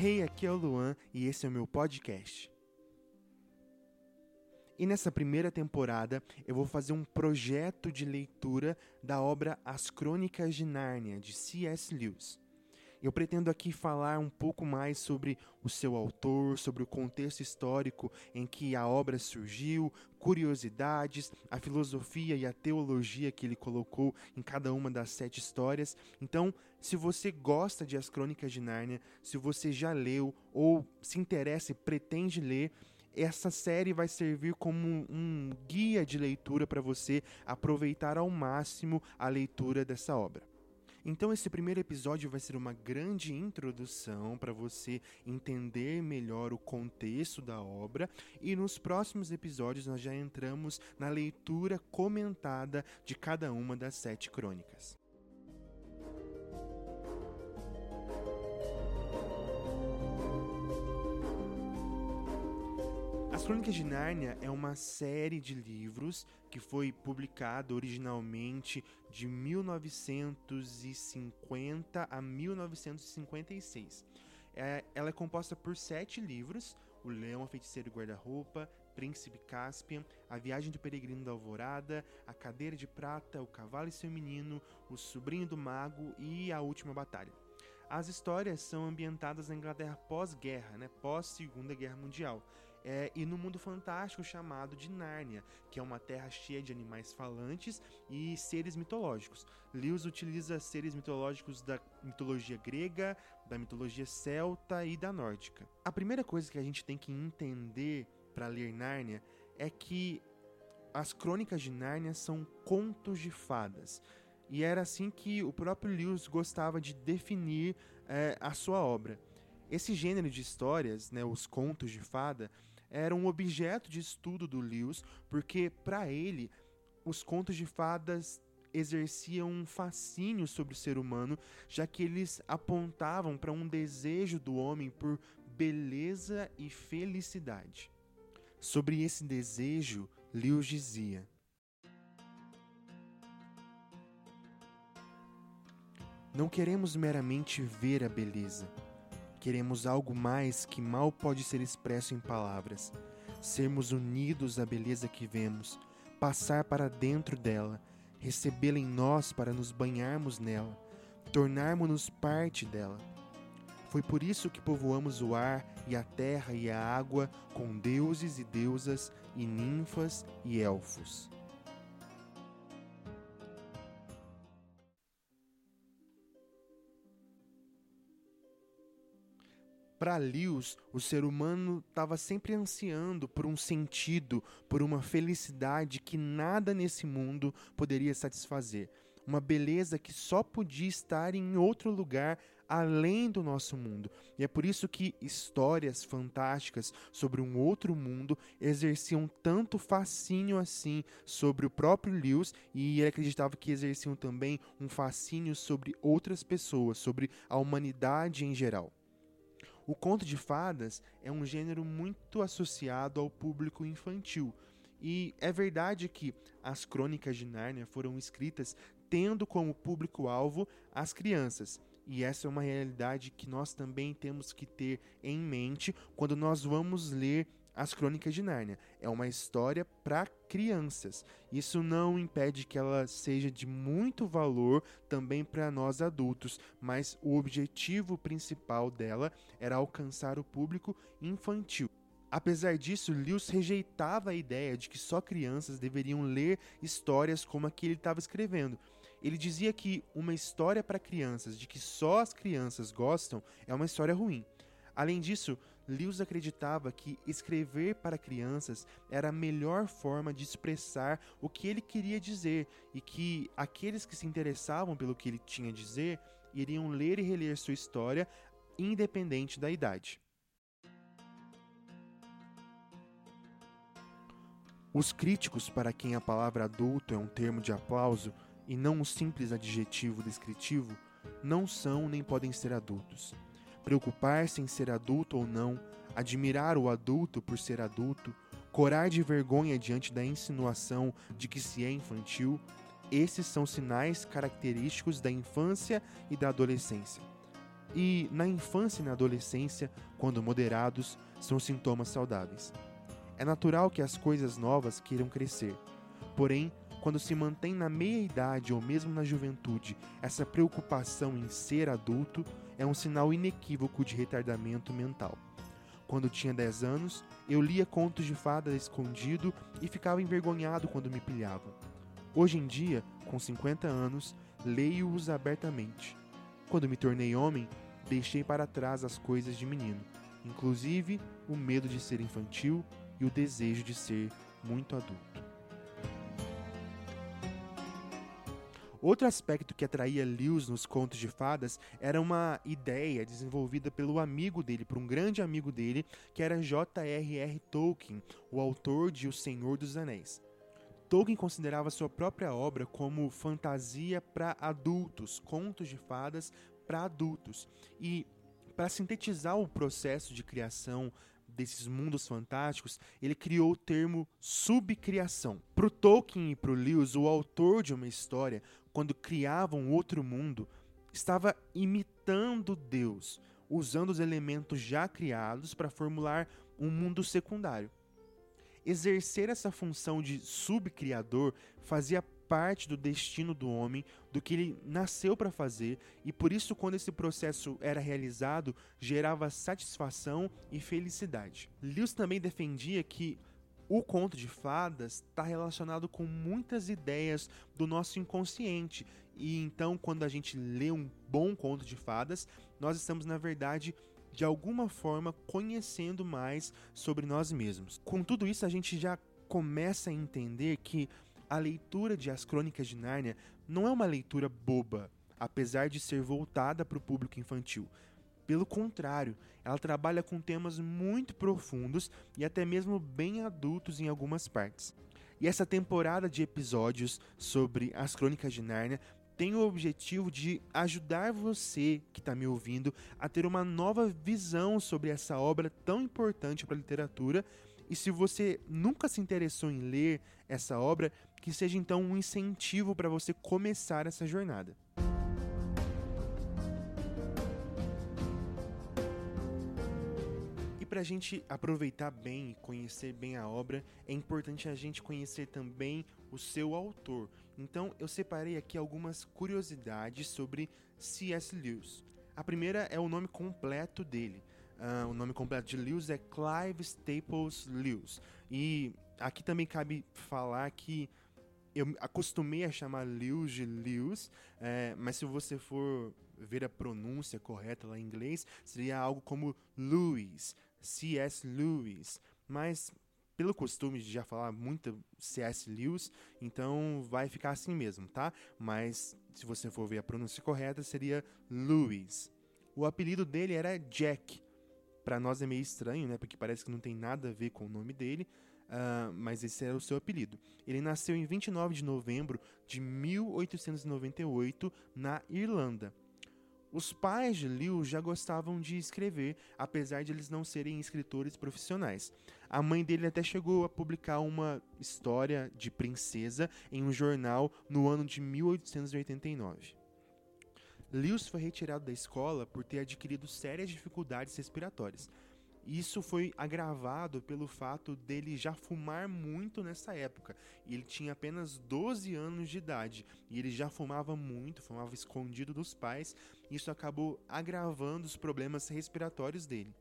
Hey, aqui é o Luan e esse é o meu podcast. E nessa primeira temporada eu vou fazer um projeto de leitura da obra As Crônicas de Nárnia, de C.S. Lewis. Eu pretendo aqui falar um pouco mais sobre o seu autor, sobre o contexto histórico em que a obra surgiu, curiosidades, a filosofia e a teologia que ele colocou em cada uma das sete histórias. Então, se você gosta de As Crônicas de Nárnia, se você já leu ou se interessa e pretende ler, essa série vai servir como um guia de leitura para você aproveitar ao máximo a leitura dessa obra. Então, esse primeiro episódio vai ser uma grande introdução para você entender melhor o contexto da obra, e nos próximos episódios nós já entramos na leitura comentada de cada uma das sete crônicas. As Crônicas de Nárnia é uma série de livros que foi publicado originalmente de 1950 a 1956. É, ela é composta por sete livros: O Leão, a Feiticeiro e Guarda-Roupa, Príncipe Caspian, A Viagem do Peregrino da Alvorada, A Cadeira de Prata, O Cavalo e seu Menino, O Sobrinho do Mago e A Última Batalha. As histórias são ambientadas na Inglaterra pós-guerra, né, pós-Segunda Guerra Mundial é, e no mundo fantástico chamado de Nárnia, que é uma terra cheia de animais falantes e seres mitológicos. Lewis utiliza seres mitológicos da mitologia grega, da mitologia celta e da nórdica. A primeira coisa que a gente tem que entender para ler Nárnia é que as crônicas de Nárnia são contos de fadas. E era assim que o próprio Lewis gostava de definir é, a sua obra. Esse gênero de histórias, né, os contos de fada, era um objeto de estudo do Lewis, porque para ele os contos de fadas exerciam um fascínio sobre o ser humano, já que eles apontavam para um desejo do homem por beleza e felicidade. Sobre esse desejo, Lewis dizia: Não queremos meramente ver a beleza Queremos algo mais que mal pode ser expresso em palavras. Sermos unidos à beleza que vemos, passar para dentro dela, recebê-la em nós para nos banharmos nela, tornarmos-nos parte dela. Foi por isso que povoamos o ar e a terra e a água com deuses e deusas e ninfas e elfos. Para Lewis, o ser humano estava sempre ansiando por um sentido, por uma felicidade que nada nesse mundo poderia satisfazer. Uma beleza que só podia estar em outro lugar além do nosso mundo. E é por isso que histórias fantásticas sobre um outro mundo exerciam tanto fascínio assim sobre o próprio Lewis e ele acreditava que exerciam também um fascínio sobre outras pessoas, sobre a humanidade em geral. O conto de fadas é um gênero muito associado ao público infantil. E é verdade que as crônicas de Nárnia foram escritas tendo como público-alvo as crianças. E essa é uma realidade que nós também temos que ter em mente quando nós vamos ler as Crônicas de Nárnia. É uma história para crianças. Isso não impede que ela seja de muito valor também para nós adultos, mas o objetivo principal dela era alcançar o público infantil. Apesar disso, Lewis rejeitava a ideia de que só crianças deveriam ler histórias como a que ele estava escrevendo. Ele dizia que uma história para crianças de que só as crianças gostam é uma história ruim. Além disso, Lewis acreditava que escrever para crianças era a melhor forma de expressar o que ele queria dizer e que aqueles que se interessavam pelo que ele tinha a dizer iriam ler e reler sua história, independente da idade. Os críticos, para quem a palavra adulto é um termo de aplauso e não um simples adjetivo descritivo, não são nem podem ser adultos preocupar-se em ser adulto ou não, admirar o adulto por ser adulto, corar de vergonha diante da insinuação de que se é infantil, esses são sinais característicos da infância e da adolescência. e na infância e na adolescência, quando moderados, são sintomas saudáveis. É natural que as coisas novas queiram crescer, porém, quando se mantém na meia-idade ou mesmo na juventude essa preocupação em ser adulto, é um sinal inequívoco de retardamento mental. Quando tinha 10 anos, eu lia contos de fadas escondido e ficava envergonhado quando me pilhavam. Hoje em dia, com 50 anos, leio-os abertamente. Quando me tornei homem, deixei para trás as coisas de menino, inclusive o medo de ser infantil e o desejo de ser muito adulto. Outro aspecto que atraía Lewis nos contos de fadas era uma ideia desenvolvida pelo amigo dele, por um grande amigo dele, que era J.R.R. Tolkien, o autor de O Senhor dos Anéis. Tolkien considerava sua própria obra como fantasia para adultos, contos de fadas para adultos. E para sintetizar o processo de criação desses mundos fantásticos, ele criou o termo subcriação. Para o Tolkien e para o Lewis, o autor de uma história, quando criava um outro mundo, estava imitando Deus, usando os elementos já criados para formular um mundo secundário. Exercer essa função de subcriador fazia parte do destino do homem, do que ele nasceu para fazer, e por isso, quando esse processo era realizado, gerava satisfação e felicidade. Lewis também defendia que o conto de fadas está relacionado com muitas ideias do nosso inconsciente. E então, quando a gente lê um bom conto de fadas, nós estamos, na verdade, de alguma forma conhecendo mais sobre nós mesmos. Com tudo isso, a gente já começa a entender que a leitura de As Crônicas de Nárnia não é uma leitura boba, apesar de ser voltada para o público infantil. Pelo contrário, ela trabalha com temas muito profundos e até mesmo bem adultos em algumas partes. E essa temporada de episódios sobre as Crônicas de Nárnia tem o objetivo de ajudar você que está me ouvindo a ter uma nova visão sobre essa obra tão importante para a literatura. E se você nunca se interessou em ler essa obra, que seja então um incentivo para você começar essa jornada. Para a gente aproveitar bem e conhecer bem a obra, é importante a gente conhecer também o seu autor. Então eu separei aqui algumas curiosidades sobre C.S. Lewis. A primeira é o nome completo dele. Uh, o nome completo de Lewis é Clive Staples Lewis. E aqui também cabe falar que eu acostumei a chamar Lewis de Lewis, é, mas se você for ver a pronúncia correta lá em inglês, seria algo como Lewis. C.S. Lewis, mas pelo costume de já falar muito C.S. Lewis, então vai ficar assim mesmo, tá? Mas se você for ver a pronúncia correta, seria Lewis. O apelido dele era Jack. Para nós é meio estranho, né? Porque parece que não tem nada a ver com o nome dele, uh, mas esse era o seu apelido. Ele nasceu em 29 de novembro de 1898 na Irlanda. Os pais de Liu já gostavam de escrever, apesar de eles não serem escritores profissionais. A mãe dele até chegou a publicar uma história de princesa em um jornal no ano de 1889. Lewis foi retirado da escola por ter adquirido sérias dificuldades respiratórias. Isso foi agravado pelo fato dele já fumar muito nessa época. Ele tinha apenas 12 anos de idade e ele já fumava muito, fumava escondido dos pais. Isso acabou agravando os problemas respiratórios dele.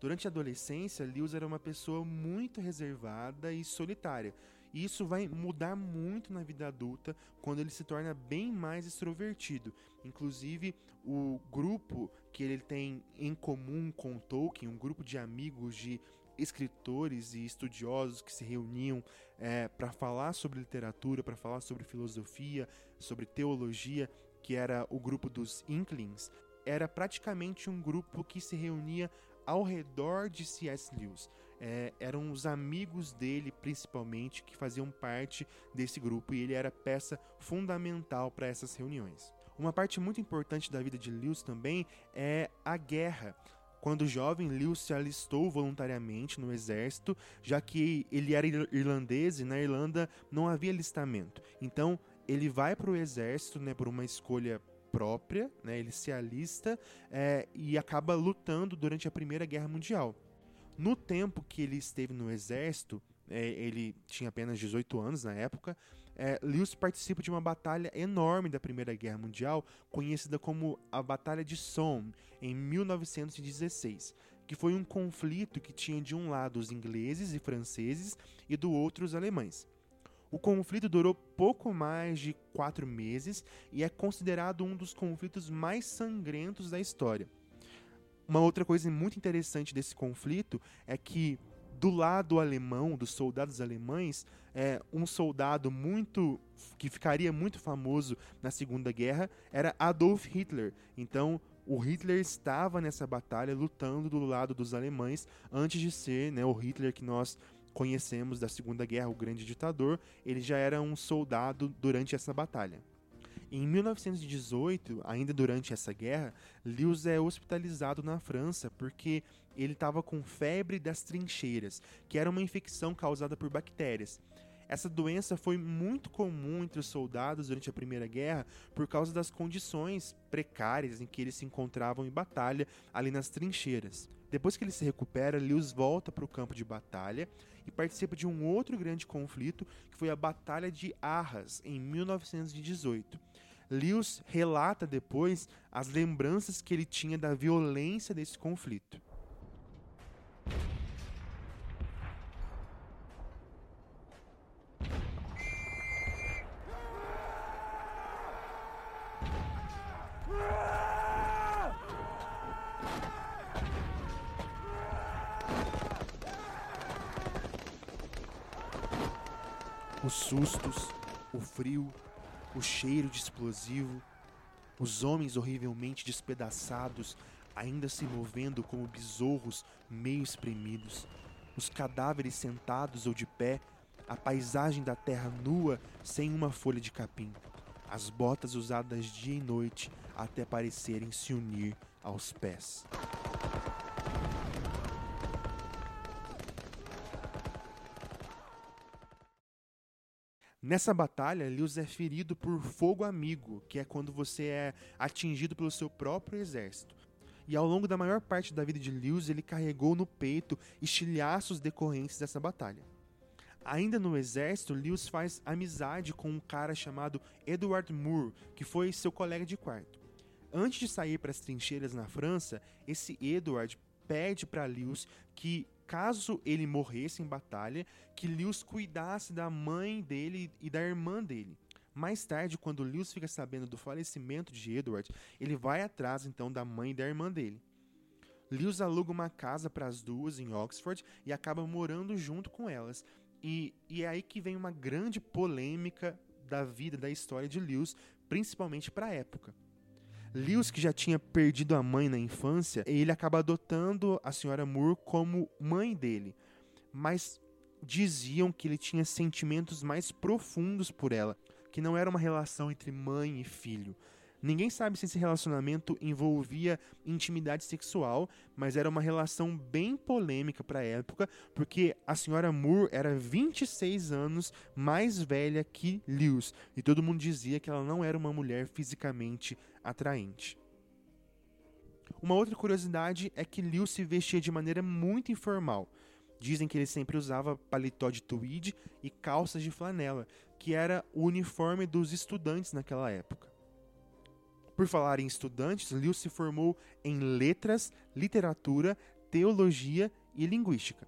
Durante a adolescência, Lewis era uma pessoa muito reservada e solitária. E isso vai mudar muito na vida adulta quando ele se torna bem mais extrovertido. Inclusive, o grupo que ele tem em comum com Tolkien, um grupo de amigos de escritores e estudiosos que se reuniam é, para falar sobre literatura, para falar sobre filosofia, sobre teologia, que era o grupo dos Inklings, era praticamente um grupo que se reunia ao redor de C.S. Lewis. É, eram os amigos dele, principalmente, que faziam parte desse grupo e ele era peça fundamental para essas reuniões. Uma parte muito importante da vida de Lewis também é a guerra. Quando jovem, Lewis se alistou voluntariamente no exército, já que ele era irlandês e na Irlanda não havia alistamento. Então, ele vai para o exército né, por uma escolha própria, né? ele se alista é, e acaba lutando durante a Primeira Guerra Mundial. No tempo que ele esteve no exército, é, ele tinha apenas 18 anos na época, é, Lewis participa de uma batalha enorme da Primeira Guerra Mundial, conhecida como a Batalha de Somme, em 1916, que foi um conflito que tinha de um lado os ingleses e franceses e do outro os alemães. O conflito durou pouco mais de quatro meses e é considerado um dos conflitos mais sangrentos da história. Uma outra coisa muito interessante desse conflito é que do lado alemão, dos soldados alemães, é, um soldado muito que ficaria muito famoso na Segunda Guerra era Adolf Hitler. Então, o Hitler estava nessa batalha lutando do lado dos alemães antes de ser né, o Hitler que nós conhecemos da Segunda Guerra, o grande ditador. Ele já era um soldado durante essa batalha. Em 1918, ainda durante essa guerra, Lewis é hospitalizado na França porque ele estava com febre das trincheiras, que era uma infecção causada por bactérias. Essa doença foi muito comum entre os soldados durante a Primeira Guerra por causa das condições precárias em que eles se encontravam em batalha ali nas trincheiras. Depois que ele se recupera, Lewis volta para o campo de batalha e participa de um outro grande conflito, que foi a Batalha de Arras, em 1918. Lewis relata depois as lembranças que ele tinha da violência desse conflito. Sustos, o frio, o cheiro de explosivo, os homens horrivelmente despedaçados, ainda se movendo como besouros meio espremidos, os cadáveres sentados ou de pé, a paisagem da terra nua sem uma folha de capim, as botas usadas dia e noite até parecerem se unir aos pés. Nessa batalha, Lewis é ferido por fogo amigo, que é quando você é atingido pelo seu próprio exército. E ao longo da maior parte da vida de Lewis, ele carregou no peito estilhaços decorrentes dessa batalha. Ainda no exército, Lewis faz amizade com um cara chamado Edward Moore, que foi seu colega de quarto. Antes de sair para as trincheiras na França, esse Edward pede para Lewis que caso ele morresse em batalha, que Lewis cuidasse da mãe dele e da irmã dele. Mais tarde, quando Lewis fica sabendo do falecimento de Edward, ele vai atrás então da mãe e da irmã dele. Lewis aluga uma casa para as duas em Oxford e acaba morando junto com elas. E, e é aí que vem uma grande polêmica da vida, da história de Lewis, principalmente para a época. Lewis, que já tinha perdido a mãe na infância, ele acaba adotando a senhora Moore como mãe dele. Mas diziam que ele tinha sentimentos mais profundos por ela, que não era uma relação entre mãe e filho. Ninguém sabe se esse relacionamento envolvia intimidade sexual, mas era uma relação bem polêmica para a época, porque a senhora Moore era 26 anos mais velha que Lewis, e todo mundo dizia que ela não era uma mulher fisicamente atraente. Uma outra curiosidade é que Lewis se vestia de maneira muito informal. Dizem que ele sempre usava paletó de tweed e calças de flanela, que era o uniforme dos estudantes naquela época. Por falar em estudantes, Lewis se formou em letras, literatura, teologia e linguística.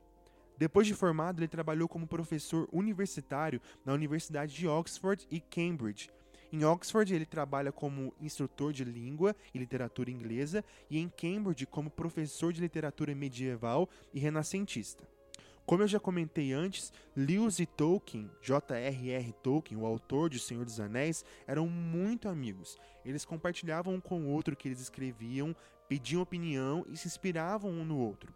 Depois de formado, ele trabalhou como professor universitário na Universidade de Oxford e Cambridge. Em Oxford, ele trabalha como instrutor de língua e literatura inglesa e em Cambridge como professor de literatura medieval e renascentista. Como eu já comentei antes, Lewis e Tolkien, J.R.R. Tolkien, o autor de Senhor dos Anéis, eram muito amigos. Eles compartilhavam um com o outro o que eles escreviam, pediam opinião e se inspiravam um no outro.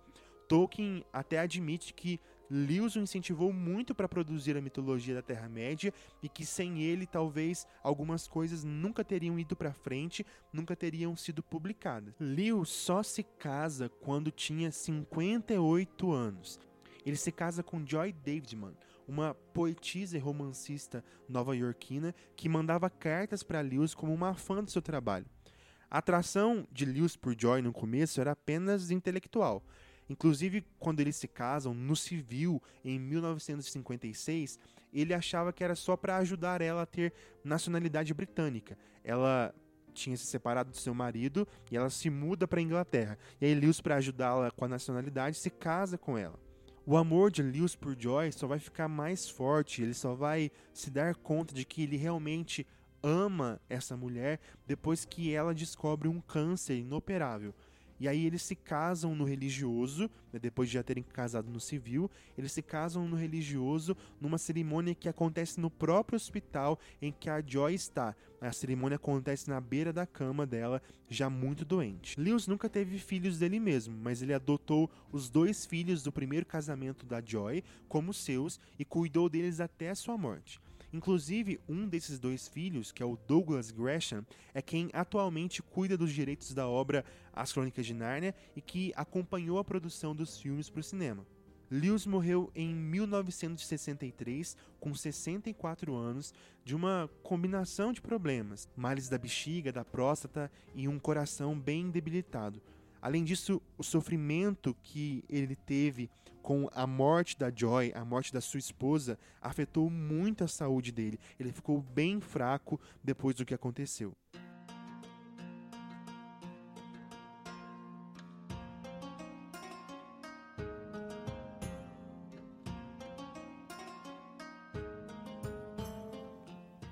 Tolkien até admite que Lewis o incentivou muito para produzir a mitologia da Terra-média e que sem ele talvez algumas coisas nunca teriam ido para frente, nunca teriam sido publicadas. Lewis só se casa quando tinha 58 anos ele se casa com Joy Davidman, uma poetisa e romancista nova-iorquina que mandava cartas para Lewis como uma fã do seu trabalho. A atração de Lewis por Joy no começo era apenas intelectual. Inclusive, quando eles se casam no civil em 1956, ele achava que era só para ajudar ela a ter nacionalidade britânica. Ela tinha se separado do seu marido e ela se muda para a Inglaterra. E aí Lewis, para ajudá-la com a nacionalidade, se casa com ela. O amor de Lewis por Joy só vai ficar mais forte, ele só vai se dar conta de que ele realmente ama essa mulher depois que ela descobre um câncer inoperável. E aí eles se casam no religioso, né, depois de já terem casado no civil, eles se casam no religioso numa cerimônia que acontece no próprio hospital em que a Joy está. A cerimônia acontece na beira da cama dela, já muito doente. Lewis nunca teve filhos dele mesmo, mas ele adotou os dois filhos do primeiro casamento da Joy como seus e cuidou deles até sua morte. Inclusive, um desses dois filhos, que é o Douglas Gresham, é quem atualmente cuida dos direitos da obra As Crônicas de Nárnia e que acompanhou a produção dos filmes para o cinema. Lewis morreu em 1963, com 64 anos, de uma combinação de problemas: males da bexiga, da próstata e um coração bem debilitado. Além disso, o sofrimento que ele teve com a morte da Joy, a morte da sua esposa, afetou muito a saúde dele. Ele ficou bem fraco depois do que aconteceu.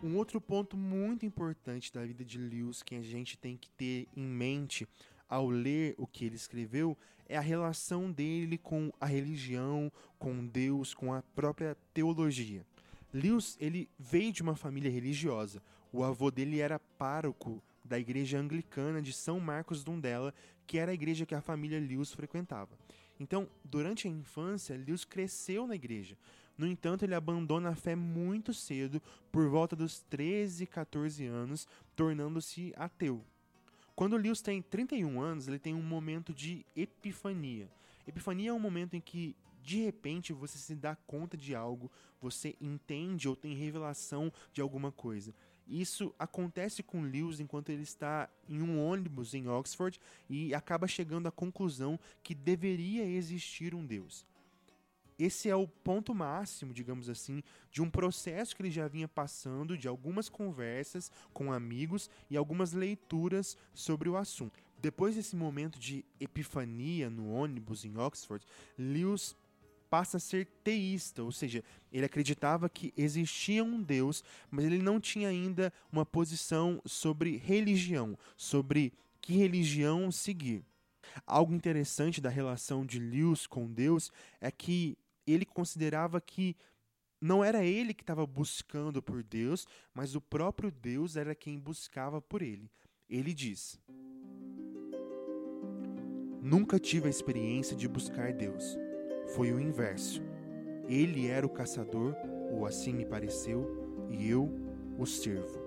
Um outro ponto muito importante da vida de Lewis que a gente tem que ter em mente ao ler o que ele escreveu é a relação dele com a religião, com Deus, com a própria teologia. Lewis ele veio de uma família religiosa. O avô dele era pároco da igreja anglicana de São Marcos Dundela, que era a igreja que a família Lewis frequentava. Então, durante a infância, Lewis cresceu na igreja. No entanto, ele abandona a fé muito cedo, por volta dos 13, 14 anos, tornando-se ateu. Quando Lewis tem 31 anos, ele tem um momento de epifania. Epifania é um momento em que de repente você se dá conta de algo, você entende ou tem revelação de alguma coisa. Isso acontece com Lewis enquanto ele está em um ônibus em Oxford e acaba chegando à conclusão que deveria existir um Deus esse é o ponto máximo, digamos assim, de um processo que ele já vinha passando, de algumas conversas com amigos e algumas leituras sobre o assunto. Depois desse momento de epifania no ônibus em Oxford, Lewis passa a ser teísta, ou seja, ele acreditava que existia um Deus, mas ele não tinha ainda uma posição sobre religião, sobre que religião seguir. Algo interessante da relação de Lewis com Deus é que ele considerava que não era ele que estava buscando por Deus, mas o próprio Deus era quem buscava por ele. Ele diz: Nunca tive a experiência de buscar Deus. Foi o inverso. Ele era o caçador, ou assim me pareceu, e eu o servo.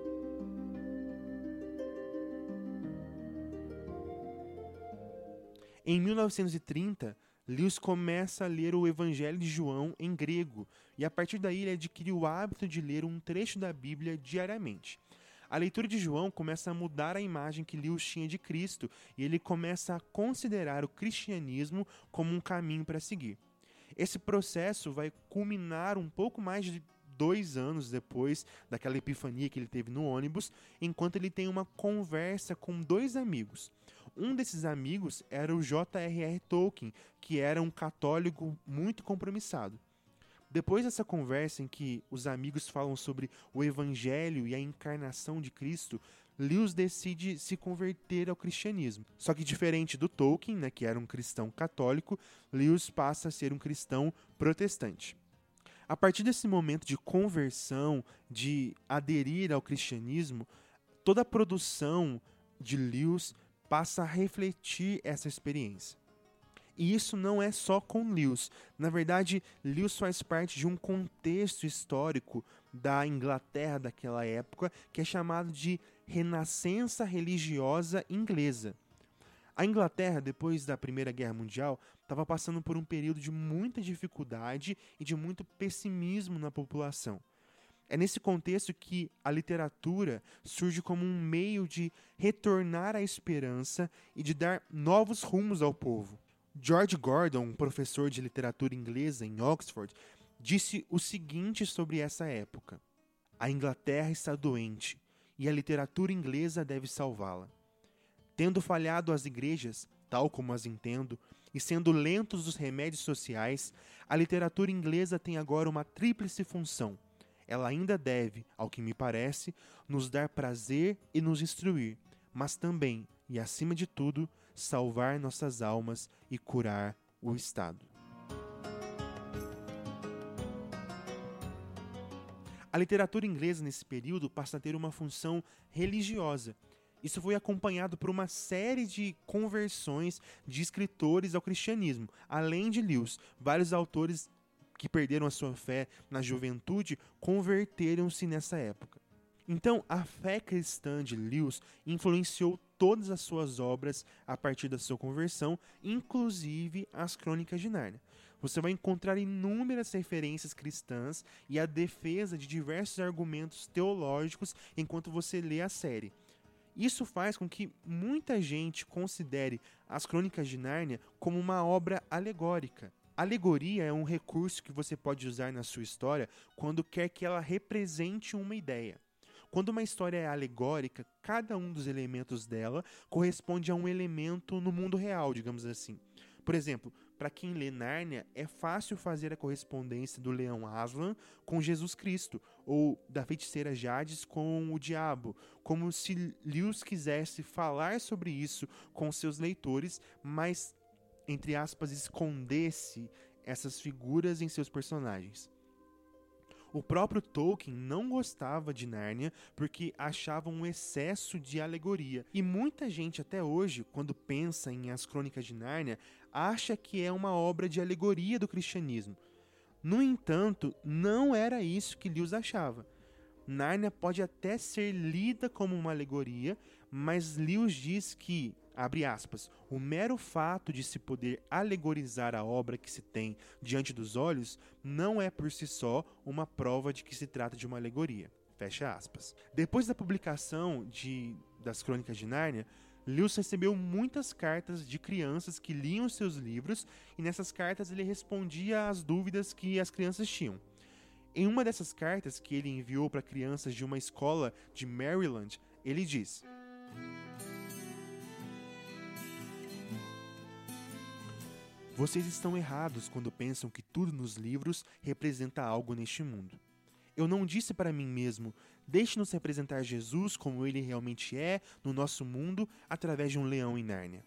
Em 1930, Lewis começa a ler o Evangelho de João em grego, e a partir daí ele adquire o hábito de ler um trecho da Bíblia diariamente. A leitura de João começa a mudar a imagem que Lewis tinha de Cristo, e ele começa a considerar o cristianismo como um caminho para seguir. Esse processo vai culminar um pouco mais de dois anos depois daquela epifania que ele teve no ônibus, enquanto ele tem uma conversa com dois amigos. Um desses amigos era o J.R.R. Tolkien, que era um católico muito compromissado. Depois dessa conversa em que os amigos falam sobre o evangelho e a encarnação de Cristo, Lewis decide se converter ao cristianismo. Só que diferente do Tolkien, né, que era um cristão católico, Lewis passa a ser um cristão protestante. A partir desse momento de conversão, de aderir ao cristianismo, toda a produção de Lewis passa a refletir essa experiência. E isso não é só com Lewis. Na verdade, Lewis faz parte de um contexto histórico da Inglaterra daquela época que é chamado de Renascença Religiosa Inglesa. A Inglaterra, depois da Primeira Guerra Mundial, estava passando por um período de muita dificuldade e de muito pessimismo na população. É nesse contexto que a literatura surge como um meio de retornar à esperança e de dar novos rumos ao povo. George Gordon, um professor de literatura inglesa em Oxford, disse o seguinte sobre essa época: A Inglaterra está doente e a literatura inglesa deve salvá-la. Tendo falhado as igrejas, tal como as entendo, e sendo lentos os remédios sociais, a literatura inglesa tem agora uma tríplice função ela ainda deve, ao que me parece, nos dar prazer e nos instruir, mas também, e acima de tudo, salvar nossas almas e curar o Estado. A literatura inglesa nesse período passa a ter uma função religiosa. Isso foi acompanhado por uma série de conversões de escritores ao cristianismo. Além de Lewis, vários autores que perderam a sua fé na juventude converteram-se nessa época. Então, a fé cristã de Lewis influenciou todas as suas obras a partir da sua conversão, inclusive as Crônicas de Nárnia. Você vai encontrar inúmeras referências cristãs e a defesa de diversos argumentos teológicos enquanto você lê a série. Isso faz com que muita gente considere as Crônicas de Nárnia como uma obra alegórica. Alegoria é um recurso que você pode usar na sua história quando quer que ela represente uma ideia. Quando uma história é alegórica, cada um dos elementos dela corresponde a um elemento no mundo real, digamos assim. Por exemplo, para quem lê Nárnia, é fácil fazer a correspondência do leão Aslan com Jesus Cristo, ou da feiticeira Jades com o diabo, como se Lewis quisesse falar sobre isso com seus leitores, mas entre aspas, escondesse essas figuras em seus personagens. O próprio Tolkien não gostava de Nárnia porque achava um excesso de alegoria. E muita gente até hoje, quando pensa em As Crônicas de Nárnia, acha que é uma obra de alegoria do cristianismo. No entanto, não era isso que Lewis achava. Nárnia pode até ser lida como uma alegoria, mas Lewis diz que abre aspas, o mero fato de se poder alegorizar a obra que se tem diante dos olhos não é por si só uma prova de que se trata de uma alegoria. Fecha aspas. Depois da publicação de, das Crônicas de Nárnia, Lewis recebeu muitas cartas de crianças que liam seus livros e nessas cartas ele respondia às dúvidas que as crianças tinham. Em uma dessas cartas que ele enviou para crianças de uma escola de Maryland, ele diz: Vocês estão errados quando pensam que tudo nos livros representa algo neste mundo. Eu não disse para mim mesmo, deixe-nos representar Jesus como ele realmente é no nosso mundo através de um leão em Nárnia.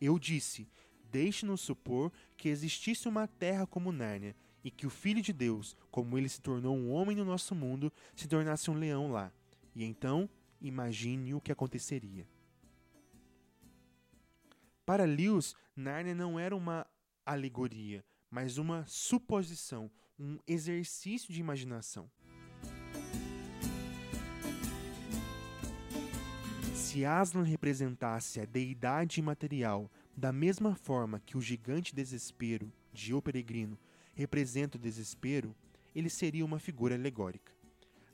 Eu disse, deixe-nos supor que existisse uma terra como Nárnia e que o Filho de Deus, como ele se tornou um homem no nosso mundo, se tornasse um leão lá. E então, imagine o que aconteceria. Para Lewis, Nárnia não era uma alegoria, mas uma suposição, um exercício de imaginação. Se Aslan representasse a deidade imaterial da mesma forma que o gigante desespero de O Peregrino representa o desespero, ele seria uma figura alegórica.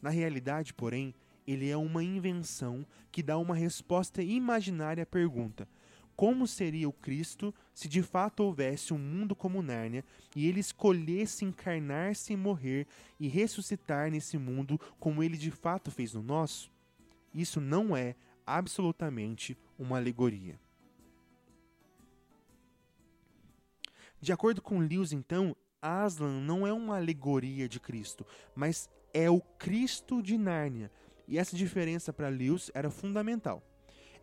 Na realidade, porém, ele é uma invenção que dá uma resposta imaginária à pergunta: como seria o Cristo se de fato houvesse um mundo como Nárnia e ele escolhesse encarnar-se e morrer e ressuscitar nesse mundo como ele de fato fez no nosso? Isso não é absolutamente uma alegoria. De acordo com Lewis, então, Aslan não é uma alegoria de Cristo, mas é o Cristo de Nárnia. E essa diferença para Lewis era fundamental.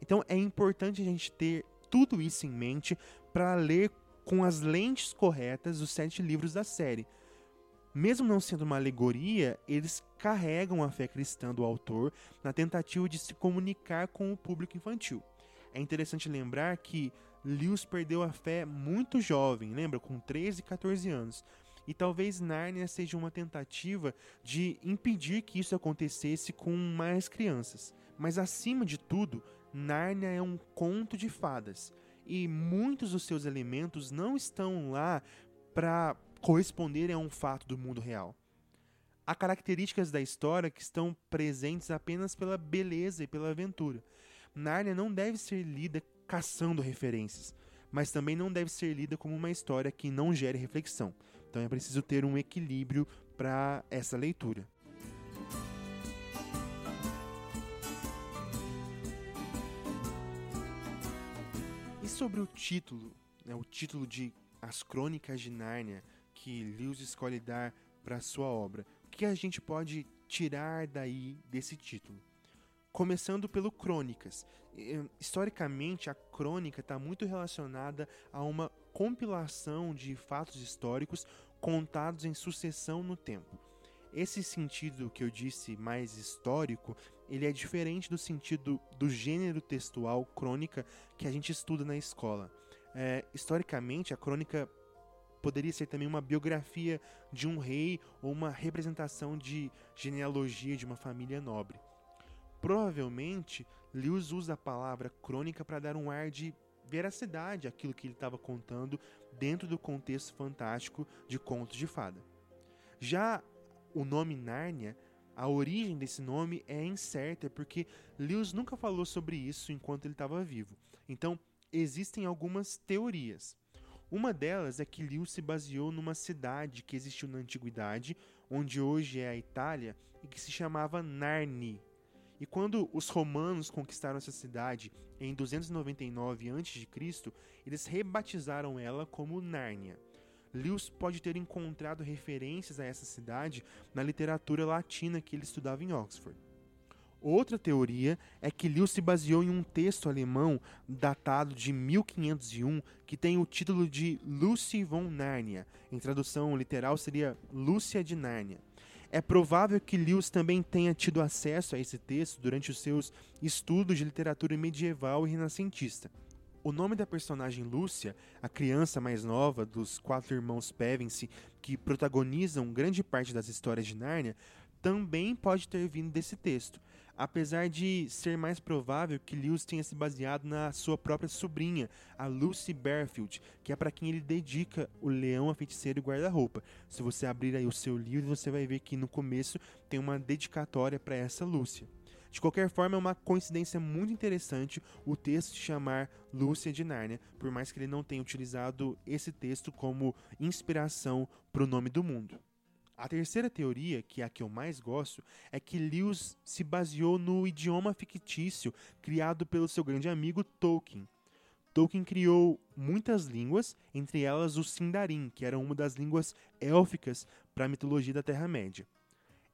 Então é importante a gente ter tudo isso em mente para ler com as lentes corretas os sete livros da série. Mesmo não sendo uma alegoria, eles carregam a fé cristã do autor na tentativa de se comunicar com o público infantil. É interessante lembrar que Lewis perdeu a fé muito jovem, lembra? Com 13 e 14 anos. E talvez Nárnia seja uma tentativa de impedir que isso acontecesse com mais crianças. Mas acima de tudo, Nárnia é um conto de fadas. e muitos dos seus elementos não estão lá para corresponderem a um fato do mundo real. Há características da história que estão presentes apenas pela beleza e pela aventura. Nárnia não deve ser lida caçando referências, mas também não deve ser lida como uma história que não gere reflexão. Então é preciso ter um equilíbrio para essa leitura. Sobre o título, né, o título de As Crônicas de Nárnia, que Lewis escolhe dar para sua obra, o que a gente pode tirar daí desse título? Começando pelo Crônicas. Historicamente, a crônica está muito relacionada a uma compilação de fatos históricos contados em sucessão no tempo. Esse sentido que eu disse mais histórico, ele é diferente do sentido do gênero textual crônica que a gente estuda na escola. É, historicamente, a crônica poderia ser também uma biografia de um rei ou uma representação de genealogia de uma família nobre. Provavelmente, Lewis usa a palavra crônica para dar um ar de veracidade àquilo que ele estava contando dentro do contexto fantástico de contos de fada. Já o nome Nárnia, a origem desse nome é incerta porque Lewis nunca falou sobre isso enquanto ele estava vivo. Então, existem algumas teorias. Uma delas é que Lewis se baseou numa cidade que existiu na antiguidade, onde hoje é a Itália, e que se chamava Narni. E quando os romanos conquistaram essa cidade em 299 a.C., eles rebatizaram ela como Nárnia. Lewis pode ter encontrado referências a essa cidade na literatura latina que ele estudava em Oxford. Outra teoria é que Lewis se baseou em um texto alemão datado de 1501 que tem o título de Lucy von Narnia. Em tradução literal seria Lúcia de Nárnia. É provável que Lewis também tenha tido acesso a esse texto durante os seus estudos de literatura medieval e renascentista. O nome da personagem Lúcia, a criança mais nova dos quatro irmãos Pevensey que protagonizam grande parte das histórias de Nárnia, também pode ter vindo desse texto, apesar de ser mais provável que Lewis tenha se baseado na sua própria sobrinha, a Lucy Bearfield, que é para quem ele dedica o Leão, a Feiticeira e o Guarda-Roupa. Se você abrir aí o seu livro, você vai ver que no começo tem uma dedicatória para essa Lúcia. De qualquer forma, é uma coincidência muito interessante o texto chamar Lúcia de Nárnia, por mais que ele não tenha utilizado esse texto como inspiração para o nome do mundo. A terceira teoria, que é a que eu mais gosto, é que Lewis se baseou no idioma fictício criado pelo seu grande amigo Tolkien. Tolkien criou muitas línguas, entre elas o Sindarin, que era uma das línguas élficas para a mitologia da Terra-média.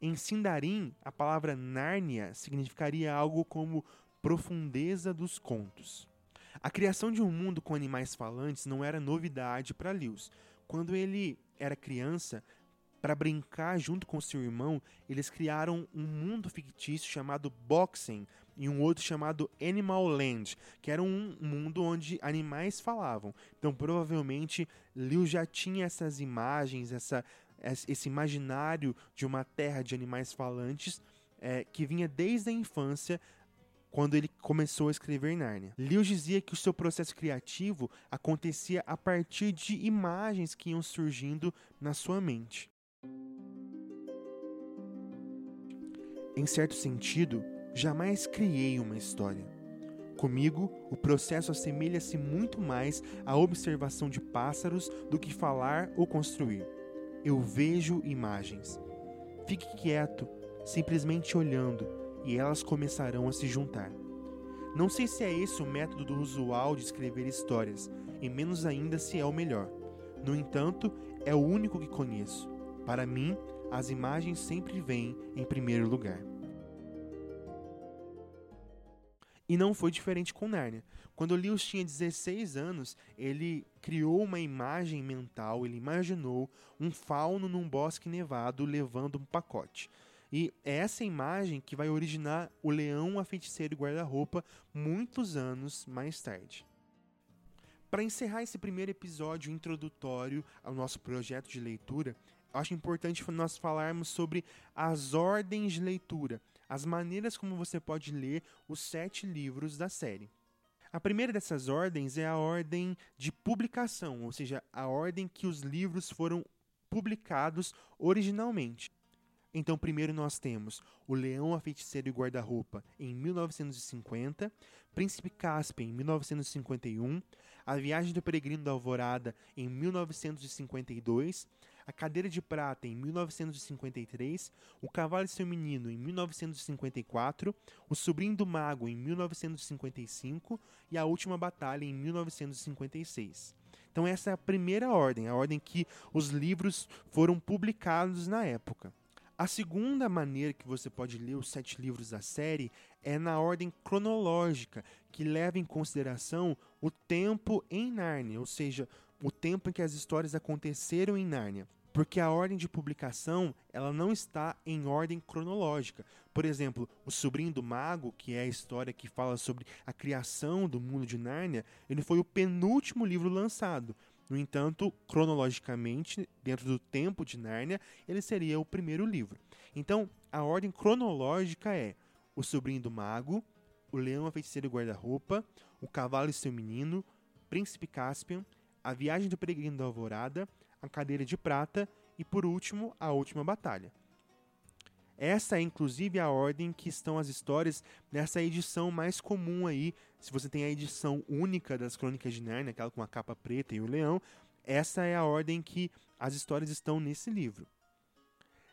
Em Sindarin, a palavra Nárnia significaria algo como profundeza dos contos. A criação de um mundo com animais falantes não era novidade para Lewis. Quando ele era criança, para brincar junto com seu irmão, eles criaram um mundo fictício chamado Boxing e um outro chamado Animal Land, que era um mundo onde animais falavam. Então, provavelmente, Lewis já tinha essas imagens, essa esse imaginário de uma terra de animais falantes é, que vinha desde a infância quando ele começou a escrever Nárnia. Lewis dizia que o seu processo criativo acontecia a partir de imagens que iam surgindo na sua mente. Em certo sentido, jamais criei uma história. Comigo, o processo assemelha-se muito mais à observação de pássaros do que falar ou construir eu vejo imagens. Fique quieto, simplesmente olhando, e elas começarão a se juntar. Não sei se é esse o método usual de escrever histórias, e menos ainda se é o melhor. No entanto, é o único que conheço. Para mim, as imagens sempre vêm em primeiro lugar. E não foi diferente com Nárnia. Quando Lewis tinha 16 anos, ele criou uma imagem mental, ele imaginou um fauno num bosque nevado levando um pacote. E é essa imagem que vai originar o leão, a feiticeira e guarda-roupa muitos anos mais tarde. Para encerrar esse primeiro episódio introdutório ao nosso projeto de leitura, acho importante nós falarmos sobre as ordens de leitura as maneiras como você pode ler os sete livros da série. A primeira dessas ordens é a ordem de publicação, ou seja, a ordem que os livros foram publicados originalmente. Então, primeiro nós temos O Leão, a Feiticeira e o Guarda-Roupa, em 1950, Príncipe Caspian, em 1951, A Viagem do Peregrino da Alvorada, em 1952, A Cadeira de Prata, em 1953, O Cavalo e seu Menino, em 1954, O Sobrinho do Mago, em 1955 e A Última Batalha, em 1956. Então, essa é a primeira ordem, a ordem que os livros foram publicados na época. A segunda maneira que você pode ler os sete livros da série é na ordem cronológica, que leva em consideração o tempo em Nárnia, ou seja, o tempo em que as histórias aconteceram em Nárnia. Porque a ordem de publicação ela não está em ordem cronológica. Por exemplo, O Sobrinho do Mago, que é a história que fala sobre a criação do mundo de Nárnia, ele foi o penúltimo livro lançado. No entanto, cronologicamente, dentro do tempo de Nárnia, ele seria o primeiro livro. Então, a ordem cronológica é O Sobrinho do Mago, O Leão, a Feiticeira e o Guarda-Roupa, O Cavalo e seu Menino, Príncipe Caspian, A Viagem do Peregrino da Alvorada, A Cadeira de Prata e, por último, A Última Batalha. Essa é inclusive a ordem que estão as histórias nessa edição mais comum aí. Se você tem a edição única das Crônicas de Narnia, aquela com a capa preta e o leão, essa é a ordem que as histórias estão nesse livro.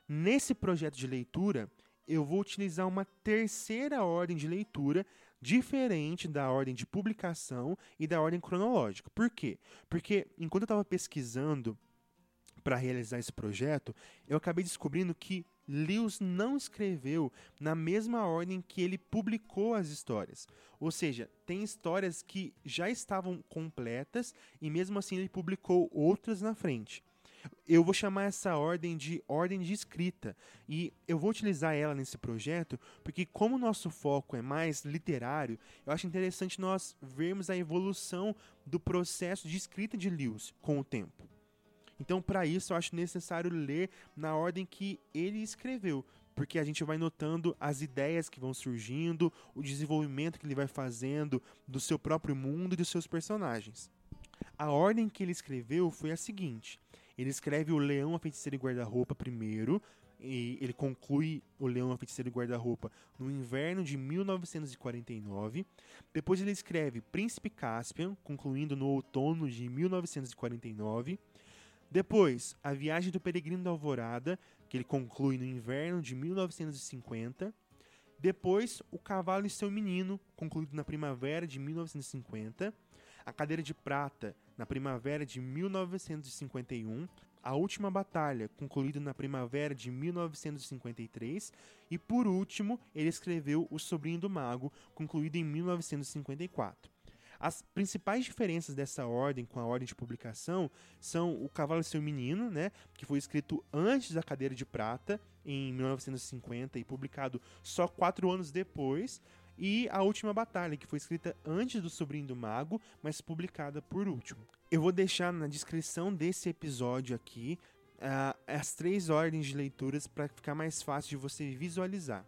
Nesse projeto de leitura, eu vou utilizar uma terceira ordem de leitura diferente da ordem de publicação e da ordem cronológica. Por quê? Porque enquanto eu estava pesquisando para realizar esse projeto, eu acabei descobrindo que Lewis não escreveu na mesma ordem que ele publicou as histórias. Ou seja, tem histórias que já estavam completas e mesmo assim ele publicou outras na frente. Eu vou chamar essa ordem de ordem de escrita e eu vou utilizar ela nesse projeto porque, como o nosso foco é mais literário, eu acho interessante nós vermos a evolução do processo de escrita de Lewis com o tempo. Então, para isso, eu acho necessário ler na ordem que ele escreveu, porque a gente vai notando as ideias que vão surgindo, o desenvolvimento que ele vai fazendo do seu próprio mundo e dos seus personagens. A ordem que ele escreveu foi a seguinte: ele escreve o Leão, a Feiticeira e Guarda-Roupa primeiro, e ele conclui o Leão, a Feiticeira e Guarda-Roupa no inverno de 1949. Depois ele escreve Príncipe Caspian, concluindo no outono de 1949. Depois, A Viagem do Peregrino da Alvorada, que ele conclui no inverno de 1950. Depois, O Cavalo e seu Menino, concluído na primavera de 1950. A Cadeira de Prata, na primavera de 1951. A Última Batalha, concluído na primavera de 1953. E por último, ele escreveu O Sobrinho do Mago, concluído em 1954. As principais diferenças dessa ordem com a ordem de publicação são O Cavalo e seu Menino, né, que foi escrito antes da Cadeira de Prata, em 1950, e publicado só quatro anos depois, e A Última Batalha, que foi escrita antes do Sobrinho do Mago, mas publicada por último. Eu vou deixar na descrição desse episódio aqui uh, as três ordens de leituras para ficar mais fácil de você visualizar.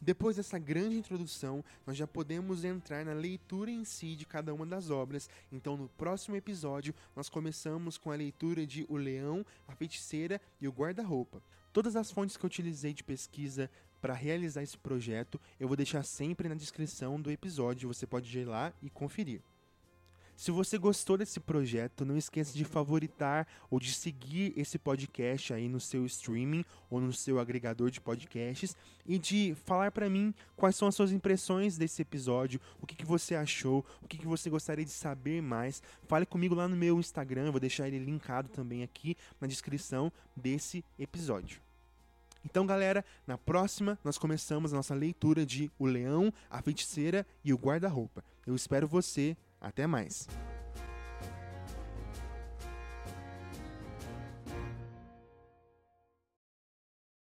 Depois dessa grande introdução, nós já podemos entrar na leitura em si de cada uma das obras. Então, no próximo episódio, nós começamos com a leitura de O Leão, a Feiticeira e o Guarda-Roupa. Todas as fontes que eu utilizei de pesquisa para realizar esse projeto, eu vou deixar sempre na descrição do episódio, você pode ir lá e conferir. Se você gostou desse projeto, não esqueça de favoritar ou de seguir esse podcast aí no seu streaming ou no seu agregador de podcasts e de falar para mim quais são as suas impressões desse episódio, o que, que você achou, o que, que você gostaria de saber mais. Fale comigo lá no meu Instagram, vou deixar ele linkado também aqui na descrição desse episódio. Então, galera, na próxima nós começamos a nossa leitura de O Leão, a Feiticeira e o Guarda-Roupa. Eu espero você até mais!